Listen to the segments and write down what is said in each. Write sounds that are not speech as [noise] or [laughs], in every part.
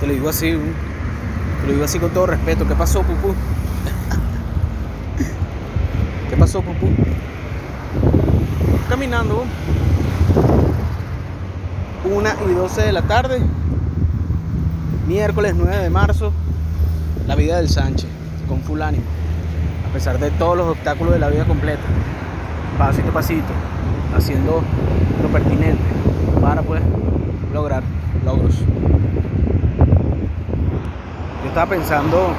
Te lo digo así, te lo digo así con todo respeto. ¿Qué pasó, Pupú? ¿Qué pasó, Pupú? Caminando. Una y 12 de la tarde. Miércoles 9 de marzo. La vida del Sánchez. Con full ánimo. A pesar de todos los obstáculos de la vida completa. Pasito a pasito. Haciendo lo pertinente. Para pues lograr logros. Estaba pensando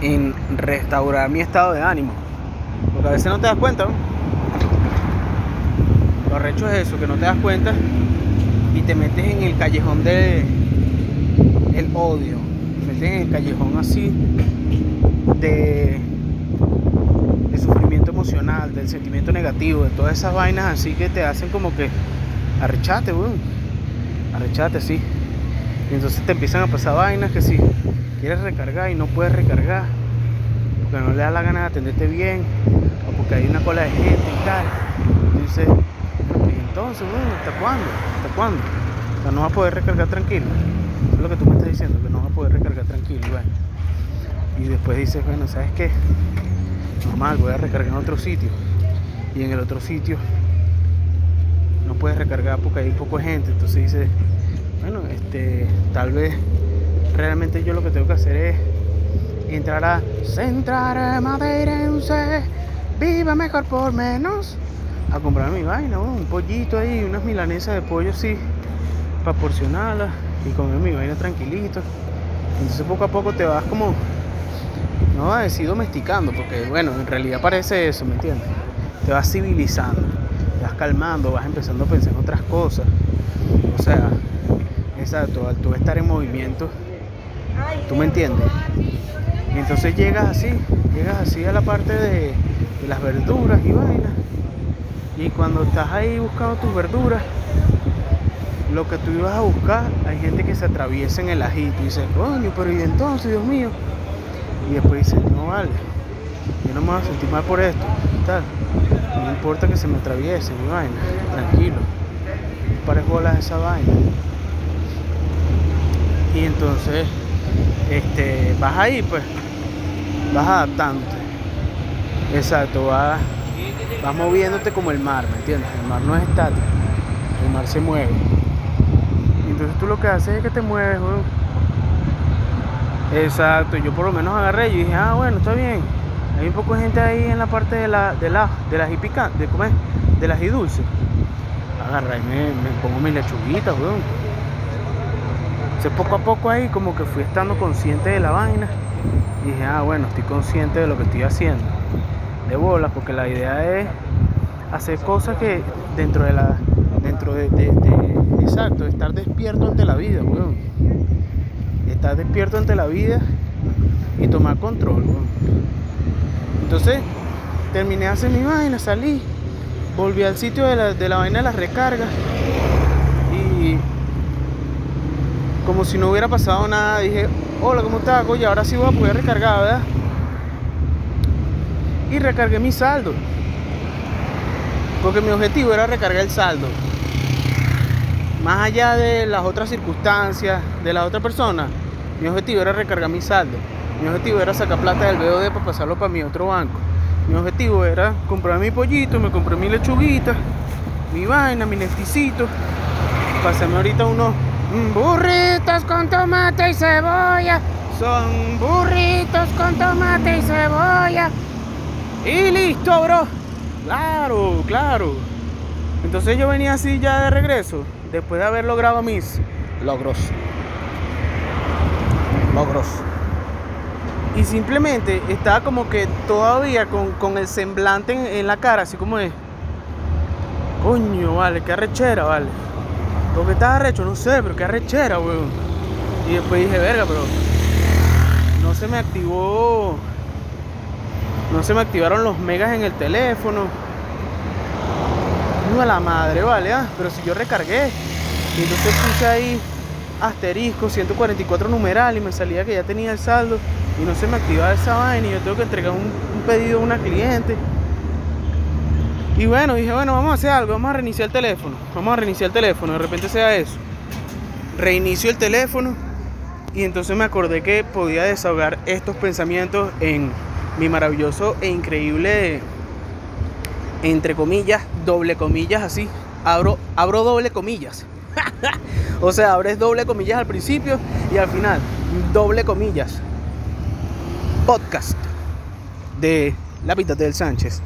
en restaurar mi estado de ánimo. Porque a veces no te das cuenta. ¿no? Lo arrecho es eso, que no te das cuenta y te metes en el callejón de el odio. Te metes en el callejón así de, de sufrimiento emocional, del sentimiento negativo, de todas esas vainas así que te hacen como que arrechate, weón. Arrechate, sí. Y entonces te empiezan a pasar vainas que si quieres recargar y no puedes recargar, porque no le da la gana de atenderte bien, o porque hay una cola de gente y tal. Entonces, entonces, bueno, ¿hasta cuándo? ¿Hasta cuándo? O sea, no vas a poder recargar tranquilo. Eso es lo que tú me estás diciendo, que no vas a poder recargar tranquilo. Y, bueno. y después dices, bueno, ¿sabes qué? Normal, voy a recargar en otro sitio. Y en el otro sitio no puedes recargar porque hay poca gente. Entonces dices, bueno, este, tal vez realmente yo lo que tengo que hacer es entrar a Central Madeirense, viva mejor por menos, a comprar mi vaina, un pollito ahí, unas milanesas de pollo así, para porcionarlas y comer mi vaina tranquilito. Entonces poco a poco te vas como, no vas a decir domesticando, porque bueno, en realidad parece eso, ¿me entiendes? Te vas civilizando, te vas calmando, vas empezando a pensar en otras cosas. O sea, exacto, al tú estar en movimiento, ¿tú me entiendes? Y entonces llegas así, llegas así a la parte de, las verduras y vainas. Y cuando estás ahí buscando tus verduras, lo que tú ibas a buscar, hay gente que se atraviesa en el ajito y dice, coño, pero y entonces, Dios mío. Y después dice, no vale, yo no me voy a sentir mal por esto, tal. No importa que se me atraviese mi vaina, tranquilo. No pares bolas esa vaina. Y entonces, este, vas ahí, pues, vas adaptándote. Exacto, vas, vas moviéndote como el mar, ¿me entiendes? El mar no es estático, el mar se mueve. Entonces tú lo que haces es que te mueves, weón. Exacto, yo por lo menos agarré y dije, ah, bueno, está bien. Hay un poco de gente ahí en la parte de la, de la, de las de comer, de las y dulces. Agarré y me, me pongo mis lechuguitas, weón. Entonces poco a poco ahí como que fui estando consciente de la vaina. Y dije, ah, bueno, estoy consciente de lo que estoy haciendo. De bolas, porque la idea es hacer cosas que dentro de la. dentro de. de- de- exacto, estar despierto ante la vida, weón. Estar despierto ante la vida y tomar control, weón. Entonces, terminé de hacer mi vaina, salí, volví al sitio de la, de la vaina de las recargas y como si no hubiera pasado nada, dije, hola, ¿cómo estás? Oye, ahora sí voy a poder recargar, ¿verdad? Y recargué mi saldo. Porque mi objetivo era recargar el saldo. Más allá de las otras circunstancias, de la otra persona, mi objetivo era recargar mi saldo. Mi objetivo era sacar plata del BOD para pasarlo para mi otro banco. Mi objetivo era comprar mi pollito, me compré mi lechuguita, mi vaina, mi nesticito. Pasarme ahorita unos burritos con tomate y cebolla. Son burritos con tomate y cebolla. Y listo, bro. Claro, claro. Entonces yo venía así ya de regreso, después de haber logrado mis logros. Logros. Y simplemente estaba como que todavía con, con el semblante en, en la cara, así como de... Coño, vale, qué arrechera, vale. Porque estaba arrecho, no sé, pero qué arrechera, weón. Y después dije, verga, pero... No se me activó... No se me activaron los megas en el teléfono. No a la madre, vale, ah, pero si yo recargué. Y entonces puse ahí asterisco 144 numeral y me salía que ya tenía el saldo y no se me activaba esa vaina y yo tengo que entregar un pedido a una cliente. Y bueno, dije, bueno, vamos a hacer algo, vamos a reiniciar el teléfono. Vamos a reiniciar el teléfono, de repente sea eso. reinicio el teléfono y entonces me acordé que podía desahogar estos pensamientos en mi maravilloso e increíble, entre comillas, doble comillas así. Abro, abro doble comillas. [laughs] o sea, abres doble comillas al principio y al final, doble comillas. Podcast de La Vida del Sánchez.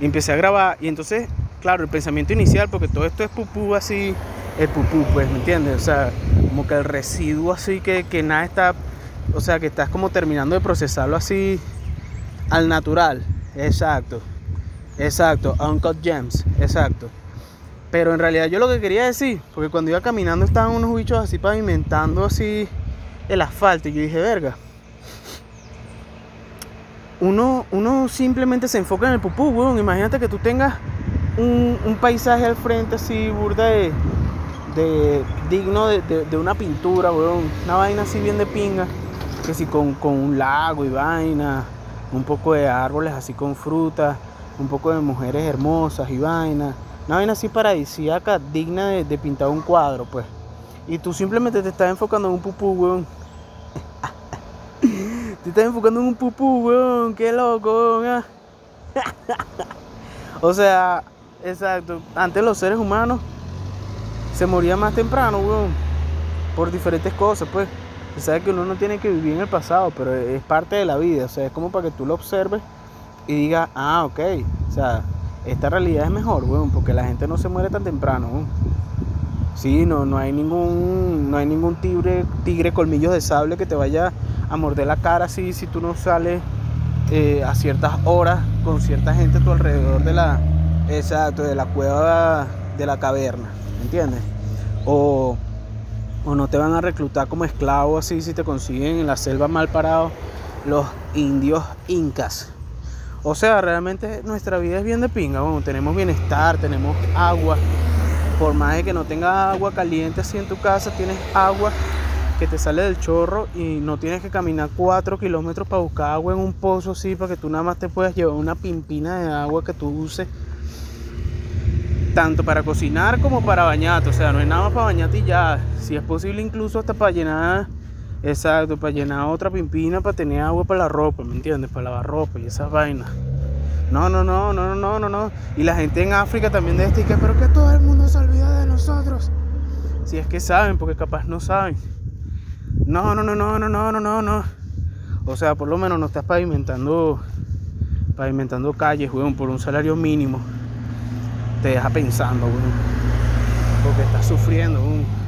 Y empecé a grabar y entonces, claro, el pensamiento inicial, porque todo esto es pupú así, es pupú, pues, ¿me entiendes? O sea, como que el residuo así que, que nada está, o sea, que estás como terminando de procesarlo así al natural. Exacto, exacto, Uncut Gems, exacto. Pero en realidad yo lo que quería decir, porque cuando iba caminando estaban unos bichos así pavimentando así el asfalto y yo dije, verga. Uno, uno simplemente se enfoca en el pupú, weón. Imagínate que tú tengas un, paisaje al frente así, burda de, de digno de, una pintura, weón. Una vaina así bien de pinga. Que si con, con un lago y vaina, un poco de árboles así con frutas, un poco de mujeres hermosas y vaina una vaina así paradisíaca, digna de, pintar un cuadro, pues. Y tú simplemente te estás enfocando en un pupú, weón. [laughs] te estás enfocando en un pupú, weón. Qué loco, weón. [laughs] o sea, exacto. Antes los seres humanos se morían más temprano, weón. Por diferentes cosas, pues. Se sabe que uno no tiene que vivir en el pasado, pero es parte de la vida. O sea, es como para que tú lo observes y digas, ah, ok. O sea, esta realidad es mejor, weón, porque la gente no se muere tan temprano. Sí, no, no hay ningún, no hay ningún tigre, tigre colmillos de sable que te vaya a morder la cara así si tú no sales eh, a ciertas horas con cierta gente a tu alrededor de la, exacto, de la cueva de la caverna, ¿entiendes? O, o no te van a reclutar como esclavo así si te consiguen en la selva mal parado los indios incas. O sea, realmente nuestra vida es bien de pinga. Bueno, tenemos bienestar, tenemos agua. Por más de que no tengas agua caliente así en tu casa, tienes agua que te sale del chorro y no tienes que caminar 4 kilómetros para buscar agua en un pozo así para que tú nada más te puedas llevar una pimpina de agua que tú uses tanto para cocinar como para bañarte. O sea, no hay nada más para bañarte y ya. Si es posible incluso hasta para llenar Exacto, para llenar otra pimpina, para tener agua para la ropa, ¿me entiendes? Para lavar ropa y esas vainas. No, no, no, no, no, no, no. Y la gente en África también de este, que pero que todo el mundo se olvida de nosotros. Si es que saben, porque capaz no saben. No, no, no, no, no, no, no, no, no. O sea, por lo menos no estás pavimentando, pavimentando calles, weón, por un salario mínimo. Te deja pensando, weón. Porque estás sufriendo, weón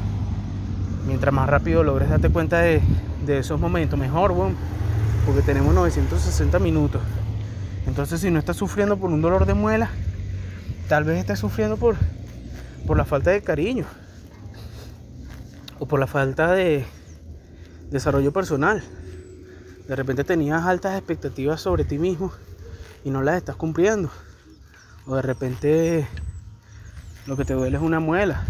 mientras más rápido logres darte cuenta de, esos momentos, mejor, porque tenemos 960 minutos. Entonces, si no estás sufriendo por un dolor de muela, tal vez estés sufriendo por, por la falta de cariño o por la falta de desarrollo personal. De repente tenías altas expectativas sobre ti mismo y no las estás cumpliendo. O de repente lo que te duele es una muela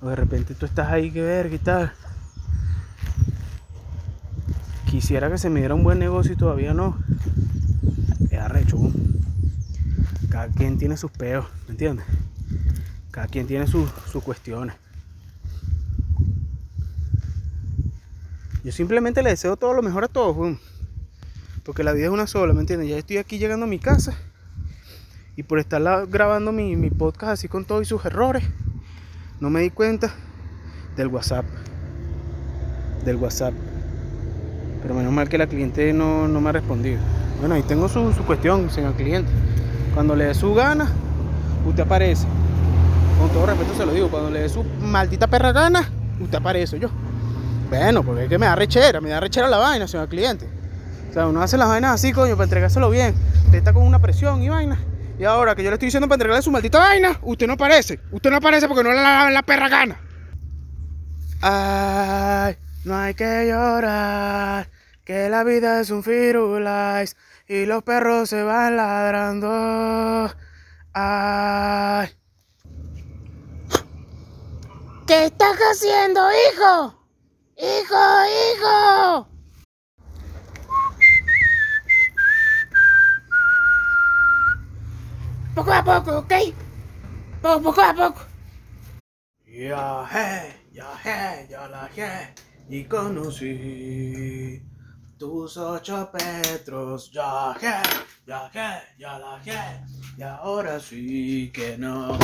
o de repente tú estás ahí que ver y tal. Quisiera que se me diera un buen negocio y todavía no. Es arrecho. Cada quien tiene sus peos, ¿me entiendes? Cada quien tiene sus, cuestiones. Yo simplemente le deseo todo lo mejor a todos, porque la vida es una sola, ¿me entiendes? Ya estoy aquí llegando a mi casa y por estar grabando mi, podcast así con todos sus errores, no me di cuenta del WhatsApp. Del WhatsApp. Pero menos mal que la cliente no, me ha respondido. Bueno, ahí tengo su, cuestión, señor cliente. Cuando le dé su gana, usted aparece. Con todo respeto se lo digo, cuando le dé su maldita perra gana, usted aparece yo. Bueno, porque es que me da rechera, me da rechera la vaina, señor cliente. O sea, uno hace las vainas así, coño, para entregárselo bien. Usted está con una presión y vaina. Y ahora que yo le estoy diciendo para entregarle su maldita vaina, usted no aparece. Usted no aparece porque no le da la perra gana. Ay, no hay que llorar. Que la vida es un firulais y los perros se van ladrando. Ay. ¿Qué estás haciendo, hijo? Hijo, hijo. poco a poco, ¿ok? Poco, poco a poco. Yeah, hey. Viajé, ya la viajé y conocí tus ocho petros. Viajé, viajé, ya la viajé y ahora sí que no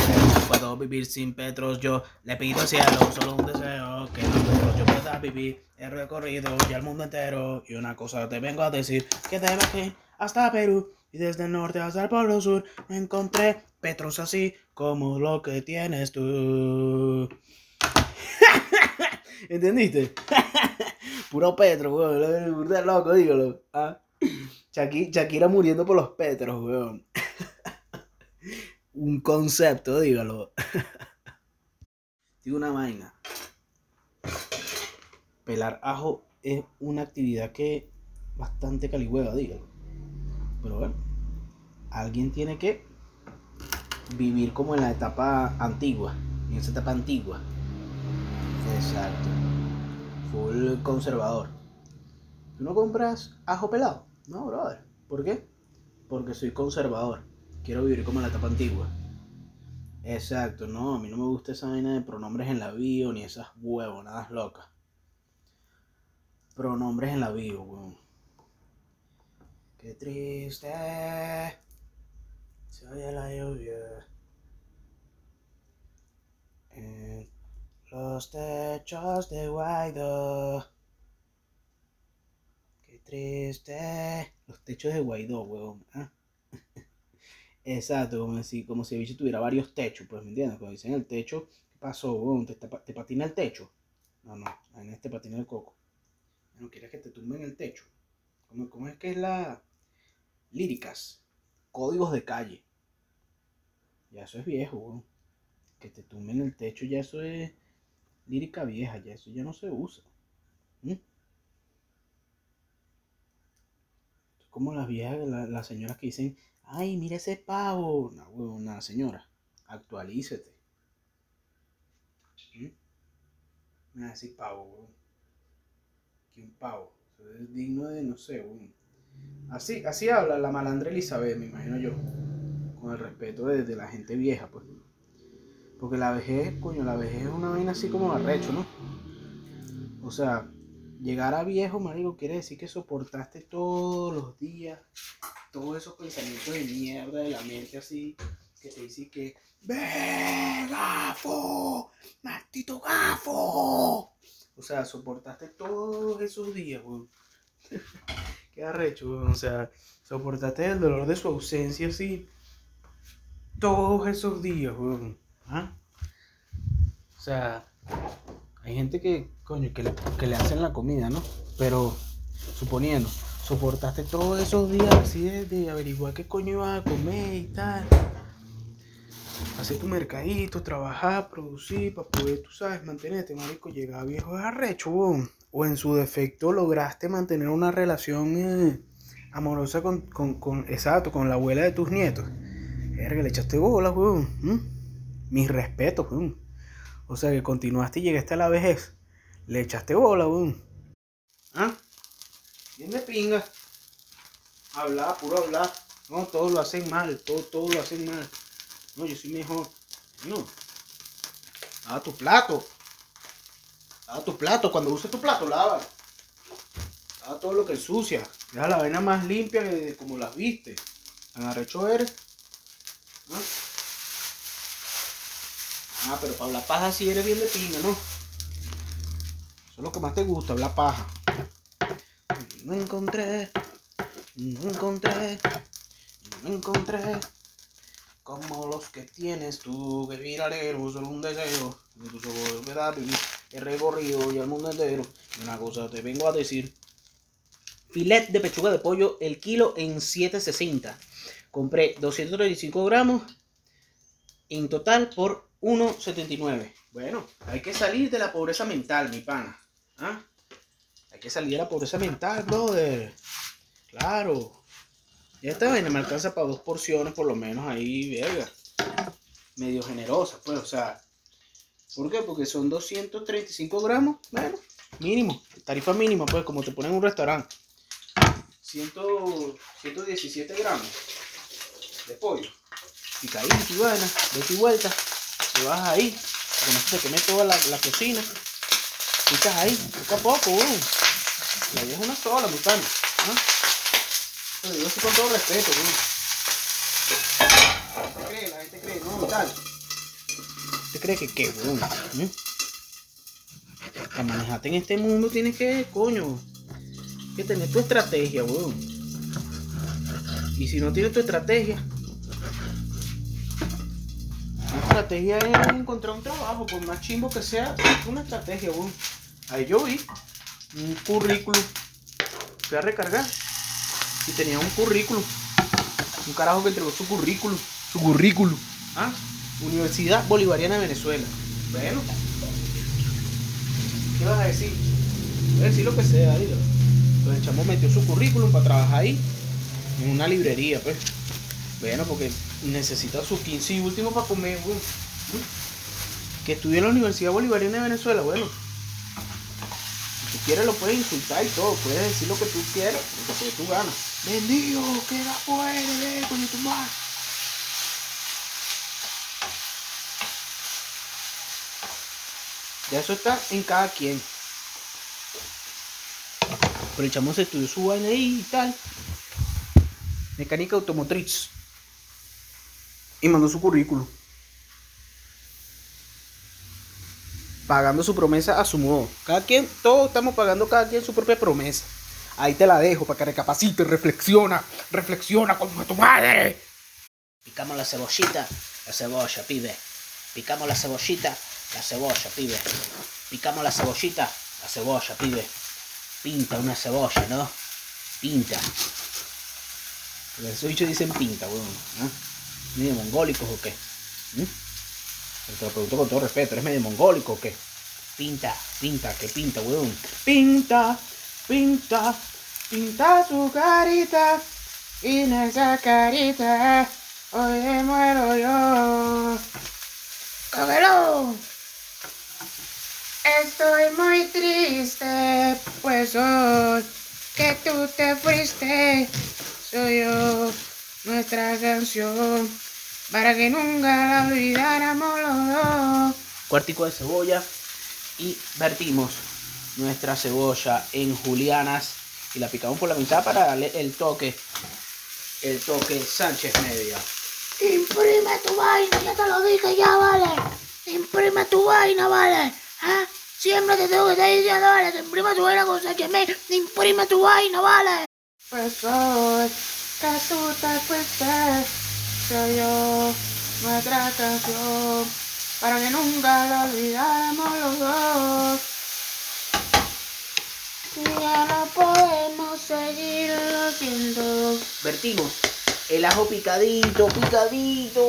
puedo vivir sin petros. Yo le pido al cielo solo un deseo que los He recorrido ya el mundo entero y una cosa te vengo a decir que de aquí hasta Perú y desde el norte hasta el polo sur encontré petros así como lo que tienes tú. [laughs] ¿Entendiste? [laughs] Puro Petro, weón. Burda loco, dígalo. ¿ah? Shaki- Shakira muriendo por los Petros, weón. [laughs] Un concepto, dígalo. Digo una vaina. Pelar ajo es una actividad que bastante caligüeva, dígalo. Pero bueno, alguien tiene que vivir como en la etapa antigua, en esa etapa antigua. Exacto. Full conservador. ¿Tú no compras ajo pelado? No, brother. ¿Por qué? Porque soy conservador. Quiero vivir como en la etapa antigua. Exacto, no, a mí no me gusta esa vaina de pronombres en la bio ni esas huevonadas locas. Pronombres en la bio, weón. Qué triste. Se oye la lluvia. En los techos de Guaidó. Qué triste. Los techos de Guaidó, weón. Ah. [laughs] Exacto, como si, como si el tuviera varios techos, pues, ¿me entiendes? Cuando dicen el techo, ¿qué pasó, weón? ¿Te, te, te patina el techo? No, no, en este patina el coco. No quieres que te tumben el techo. ¿Cómo, es que es la líricas? Códigos de calle. Ya eso es viejo, weón. Que te tumben el techo, ya eso es lírica vieja, ya eso ya no se usa. ¿Mm? Como las viejas, la- las señoras que dicen, ay, mira ese pavo. No, una señora. Actualícete. ¿Mm? Me va a decir pavo, weón. Un pavo. Es digno de, no sé. Así, así habla la malandra Elizabeth, me imagino yo. Con el respeto de, la gente vieja, pues. Porque la vejez, coño, la vejez es una vaina así como arrecho, ¿no? O sea, llegar a viejo, marico, quiere decir que soportaste todos los días todos esos pensamientos de mierda de la mente así, que te dicen que, ¡Ve, gafo! ¡Maldito gafo! O sea, soportaste todos esos días, weón. [laughs] Qué arrecho, weón. O sea, soportaste el dolor de su ausencia así todos esos días, weón. ¿Ah? O sea, hay gente que, coño, que le, que le hacen la comida, ¿no? Pero, suponiendo, soportaste todos esos días así de averiguar qué coño ibas a comer y tal. Hacer tu mercadito, trabajar, producir, para poder, tú sabes, mantenerte, marico, llegar viejo es arrecho, weón. O en su defecto lograste mantener una relación eh, amorosa con, con, con, exacto, con la abuela de tus nietos. Verga, le echaste bola, weón. ¿m? Mis respetos, weón. O sea que continuaste y llegaste a la vejez. Le echaste bola, weón. ¿Ah? Bien de pinga. Hablar, puro hablar. No, todos lo hacen mal, todo, todo lo hacen mal. No, yo soy mejor. No. Lava tu plato. Lava tu plato. Cuando uses tu plato, lava. Lava todo lo que ensucia. Deja la vaina más limpia que como las viste. Tan arrecho eres. ¿Ah? Ah, pero para hablar paja sí eres bien de pinga, ¿no? Eso es lo que más te gusta, hablar paja. No encontré, no encontré, no encontré como los que tienes tú, que viralero, solo un deseo ojos me da vivir, he recorrido y al mundo entero. Y una cosa te vengo a decir. Filet de pechuga de pollo, el kilo en 7.60. Compré 235 gramos en total por 1.79. Bueno, hay que salir de la pobreza mental, mi pana. ¿Ah? Hay que salir de la pobreza mental, brother. Claro. Esta vaina me alcanza para dos porciones, por lo menos ahí, verga. Medio generosa, pues, o sea. ¿Por qué? Porque son 235 gramos, bueno, mínimo. Tarifa mínima, pues, como te ponen en un restaurante. 100, 117 gramos de pollo. Picadito y vaina, de y vuelta. Te vas ahí, Porque no se te queme toda la, la cocina. Picas ahí, poco poco, weón. La idea es una sola, mi pana. Lo digo así con todo respeto, weón. ¿Te cree? La gente cree, no, tal. ¿Te cree que qué? ¿Mm? Para manejarte en este mundo tienes que, coño, que tener tu estrategia, weón. Y si no tienes tu estrategia, la estrategia es encontrar un trabajo, por más chimbo que sea, es una estrategia, weón. Ahí yo vi un currículum, fui a recargar y tenía un currículum. Un carajo que entregó su currículum, su currículum. ¿Ah? Universidad Bolivariana de Venezuela. Bueno. ¿Qué vas a decir? Voy a decir lo que sea, dilo. Entonces el chamo metió su currículum para trabajar ahí, en una librería, pues. Bueno, porque necesita su 15 y último para comer, weón. Que estudió en la Universidad Bolivariana de Venezuela, bueno. Quieres lo puedes insultar y todo, puedes decir lo que tú quieras, porque tú ganas. Bendigo, queda fuera, de coño tu madre. Ya eso está en cada quien. Pero el chamo se estudió su vaina ahí y tal. Mecánica automotriz. Y mandó su currículum. Pagando su promesa a su modo. Cada quien, todos estamos pagando cada quien su propia promesa. Ahí te la dejo para que recapacites, reflexiona, reflexiona con tu madre. Picamos la cebollita, la cebolla, pibe. Picamos la cebollita, la cebolla, pibe. Picamos la cebollita, la cebolla, pibe. Pinta una cebolla, ¿no? Pinta. Esos bichos dicen pinta, weón. ¿no? ¿Medio mongólicos o qué? ¿Mm? Pero te lo pregunto con todo respeto, ¿eres medio mongólico o qué? Pinta. Pinta, ¿qué pinta, weón? Pinta, pinta, pinta su carita. Y en esa carita, hoy me muero yo. ¡Cógelo! Estoy muy triste, pues hoy que tú te fuiste, soy yo nuestra canción, para que nunca la olvidáramos los dos. Cuartico de cebolla y vertimos nuestra cebolla en julianas y la picamos por la mitad para darle el toque, el toque Sánchez Media. Imprime tu vaina, ya te lo dije, ya vale. Imprime tu vaina, vale. ¿Ah? Siempre te tengo que estar diciendo, vale, que imprime tu vaina con Sánchez Media. Imprime tu vaina, vale. Pues hoy que tú soy yo nuestra canción, para que nunca la olvidáramos los dos. Ya no podemos seguir haciendo. Vertimos el ajo picadito, picadito.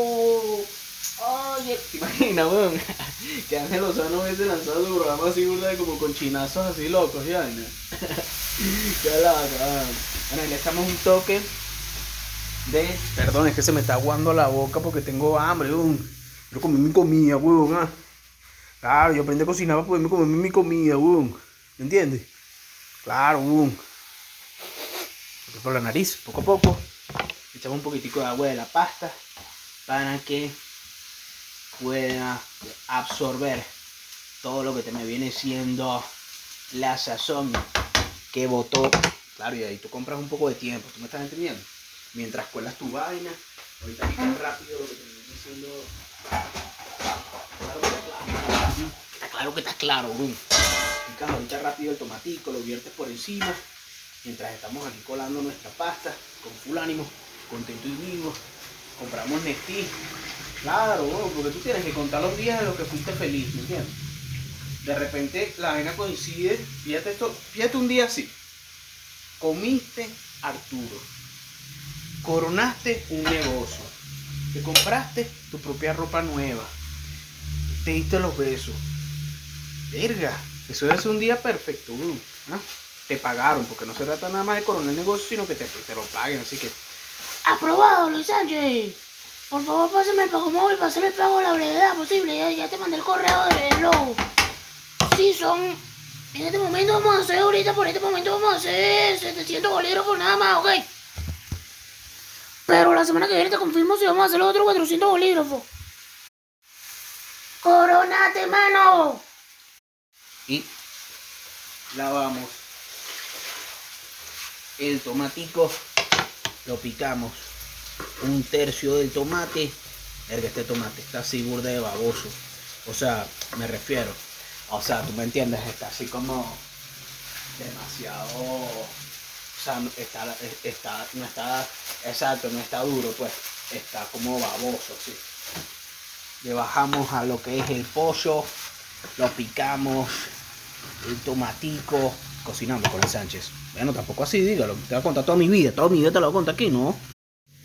Oye, ¿te imaginas, weón? [laughs] Que Ángel Lozano hubiese lanzado su programa así, burda como con chinazos así locos, [laughs] ya, ¿no? Qué la. Bueno, le echamos un toque de. Perdón, es que se me está aguando la boca porque tengo hambre. Yo comí mi comida, ah. Claro, yo aprendí a cocinar para poderme comer mi comida, weón. ¿Me entiendes? Claro. Por la nariz, poco a poco. Echamos un poquitico de agua de la pasta para que pueda absorber todo lo que te me viene siendo la sazón que botó. Claro, y ahí tú compras un poco de tiempo, ¿tú me estás entendiendo? Mientras cuelas tu vaina, ahorita picas rápido lo que te viene siendo. Claro que está claro. Está claro que está claro, bro. Picas ahorita rápido el tomatico, lo viertes por encima. Mientras estamos aquí colando nuestra pasta con full ánimo, contento y vivo. Compramos Nestí. Claro, bro, porque tú tienes que contar los días de los que fuiste feliz, ¿me entiendes? De repente la vaina coincide, fíjate esto, fíjate un día así. Comiste Arturo. Coronaste un negocio. Te compraste tu propia ropa nueva. Te diste los besos. Verga, eso es un día perfecto, bro. ¿ah? Te pagaron, porque no se trata nada más de coronar el negocio, sino que te, te lo paguen, así que Aprobado, Luis Sánchez. Por favor, pásame el pago móvil hacer el pago la brevedad posible. Ya, te mandé el correo del logo. Sí, son. En este momento vamos a hacer, ahorita por este momento vamos a hacer 700 bolígrafos nada más, ok. Pero la semana que viene te confirmo si vamos a hacer los otros 400 bolígrafos. Coronate, mano. Y lavamos el tomatico, lo picamos un tercio del tomate. Verga, este tomate está así burda de baboso. O sea, me refiero. O sea, tú me entiendes, está así como demasiado. Sea, está, está, no está, exacto, no está duro, pues. Está como baboso, sí. Le bajamos a lo que es el pollo, lo picamos, el tomatico, cocinamos con el Sánchez. Bueno, tampoco así, dígalo. Te voy a contar toda mi vida, toda mi vida te lo voy a contar aquí, ¿no?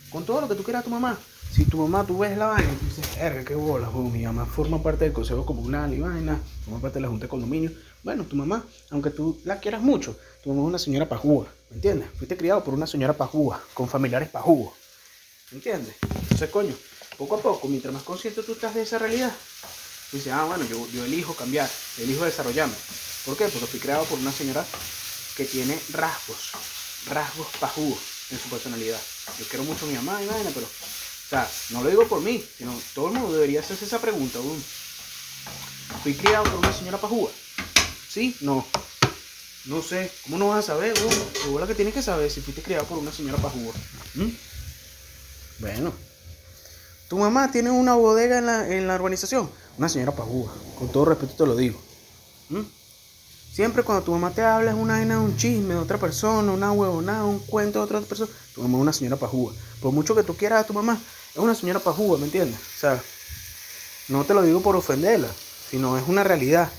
Con todo lo que tú quieras tu mamá. Si tu mamá, tú ves la vaina y tú dices, erga, qué bola, mi mamá forma parte del consejo comunal y vaina, forma parte de la junta de condominio. Bueno, tu mamá, aunque tú la quieras mucho, tu mamá es una señora pajúa, ¿me entiendes? Fuiste criado por una señora pajúa, con familiares pajúos, ¿me entiendes? Entonces, coño, poco a poco, mientras más consciente tú estás de esa realidad, dices, ah, bueno, yo, yo elijo cambiar, elijo desarrollarme. ¿Por qué? Porque fui creado por una señora que tiene rasgos, rasgos pajúos en su personalidad. Yo quiero mucho a mi mamá y vaina, pero, o sea, no lo digo por mí, sino todo el mundo debería hacerse esa pregunta. Fui criado por una señora pajúa. ¿Sí? No. No sé. ¿Cómo no vas a saber, weón? Seguro que tienes que saber si fuiste criado por una señora pajúa. ¿Mm? Bueno. Tu mamá tiene una bodega en la, en la urbanización. Una señora pajúa. Con todo respeto te lo digo. ¿Mm? Siempre cuando tu mamá te habla es una vaina, un chisme de otra persona, una huevonada, un cuento de otra persona, tu mamá es una señora pajúa. Por mucho que tú quieras a tu mamá, es una señora pajúa, ¿me entiendes? O sea, no te lo digo por ofenderla, sino es una realidad.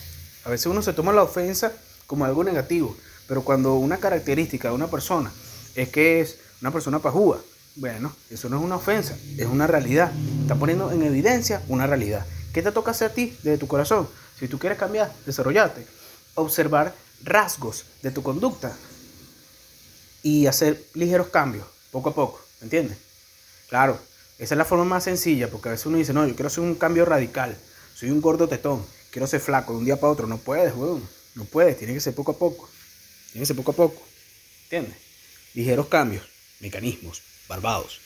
A veces uno se toma la ofensa como algo negativo, pero cuando una característica de una persona es que es una persona pajúa, bueno, eso no es una ofensa, es una realidad. Está poniendo en evidencia una realidad. ¿Qué te toca hacer a ti desde tu corazón? Si tú quieres cambiar, desarrollarte, observar rasgos de tu conducta y hacer ligeros cambios, poco a poco, ¿me entiendes? Claro, esa es la forma más sencilla, porque a veces uno dice, no, yo quiero hacer un cambio radical, soy un gordo tetón, quiero ser flaco de un día para otro, no puedes, weón, no puedes, tiene que ser poco a poco, tiene que ser poco a poco, ¿entiendes? Ligeros cambios, mecanismos, barbados,